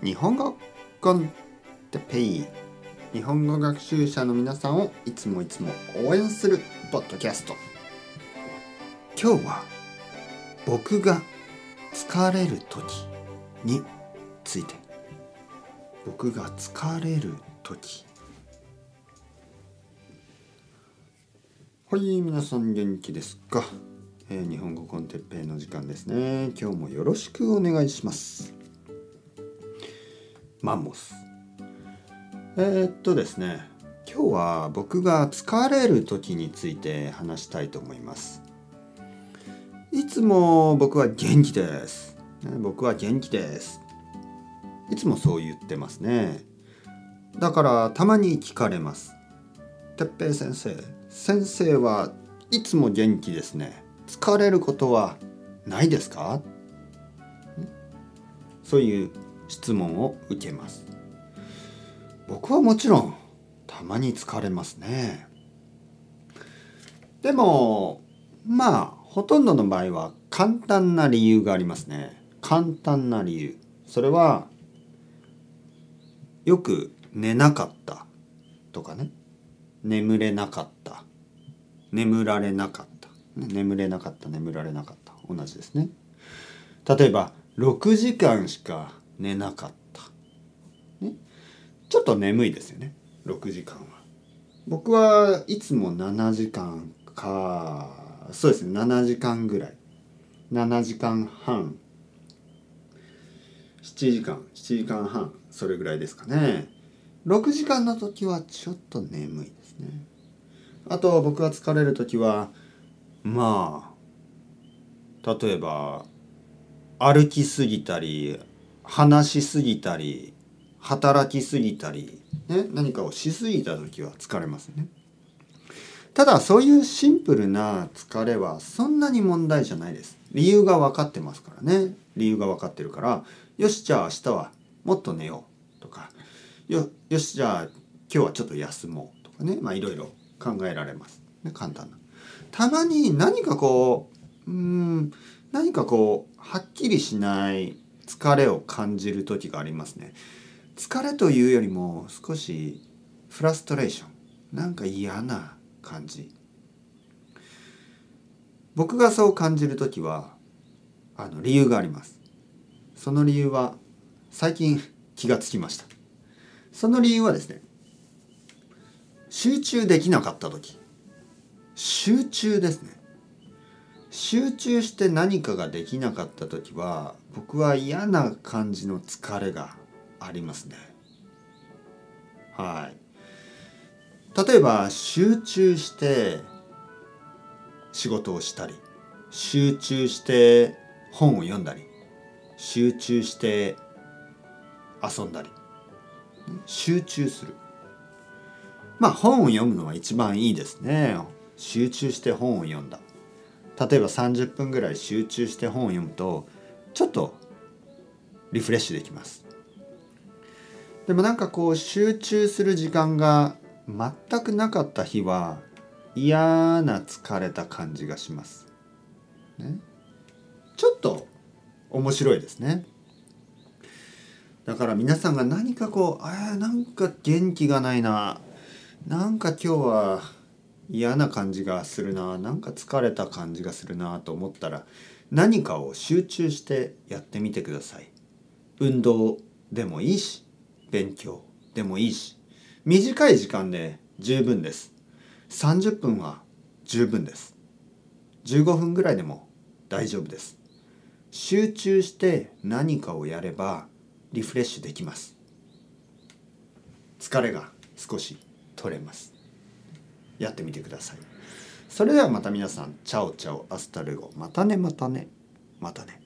日本語コンテペイ。日本語学習者の皆さんをいつもいつも応援するポッドキャスト。今日は僕が疲れる時について。僕が疲れる時。はい皆さん元気ですか、えー、日本語コンテッペイの時間ですね。今日もよろしくお願いします。マンモス。えー、っとですね今日は僕が疲れる時について話したいと思います。いつも僕は元気です、ね、僕は元気です。いつもそう言ってますね。だからたまに聞かれます。哲平先生先生はいつも元気ですね。疲れることはないですか？そういう質問を受けます。僕はもちろんたまに疲れますね。でもまあほとんどの場合は簡単な理由がありますね。簡単な理由。それはよく寝なかったとかね。眠れなかった。眠られなかった、眠れなかった眠られなかった。同じですね。例えば6時間しか寝なかった、ね、ちょっと眠いですよね。6時間は。僕はいつも7時間かそうですね。7時間ぐらい。7時間半。7時間。7時間半。それぐらいですかね。6時間の時はちょっと眠いですね。あと僕が疲れる時はまあ例えば歩きすぎたり話しすぎたり働きすぎたり、ね、何かをしすぎた時は疲れますね。ただそういうシンプルな疲れはそんなに問題じゃないです。理由が分かってますからね。理由が分かってるからよしじゃあ明日はもっと寝ようとかよよしじゃあ今日はちょっと休もうとかねまあいろいろ考えられます。ね、簡単な。たまに何かこううん何かこうはっきりしない疲れを感じる時がありますね。疲れというよりも少しフラストレーション。なんか嫌な感じ。僕がそう感じる時はあの理由があります。その理由は最近気がつきました。その理由はですね集中できなかった時。集中ですね。集中して何かができなかった時は僕は嫌な感じの疲れがありますね。はい。例えば集中して仕事をしたり集中して本を読んだり集中して遊んだり集中する。まあ本を読むのは一番いいですね。集中して本を読んだ。例えば30分ぐらい集中して本を読むとちょっとリフレッシュできます。でもなんかこう集中する時間が全くなかった日は嫌な疲れた感じがします、ね、ちょっと面白いですね。だから皆さんが何かこうあなんか元気がないな。なんか今日は嫌な感じがするななんか疲れた感じがするなと思ったら何かを集中してやってみてください。運動でもいいし勉強でもいいし。短い時間で十分です。30分は十分です。15分ぐらいでも大丈夫です。集中して何かをやればリフレッシュできます。疲れが少し取れます。やってみてください。それではまた皆さん。 Chao chao。Hasta luego。またねまたね。またね。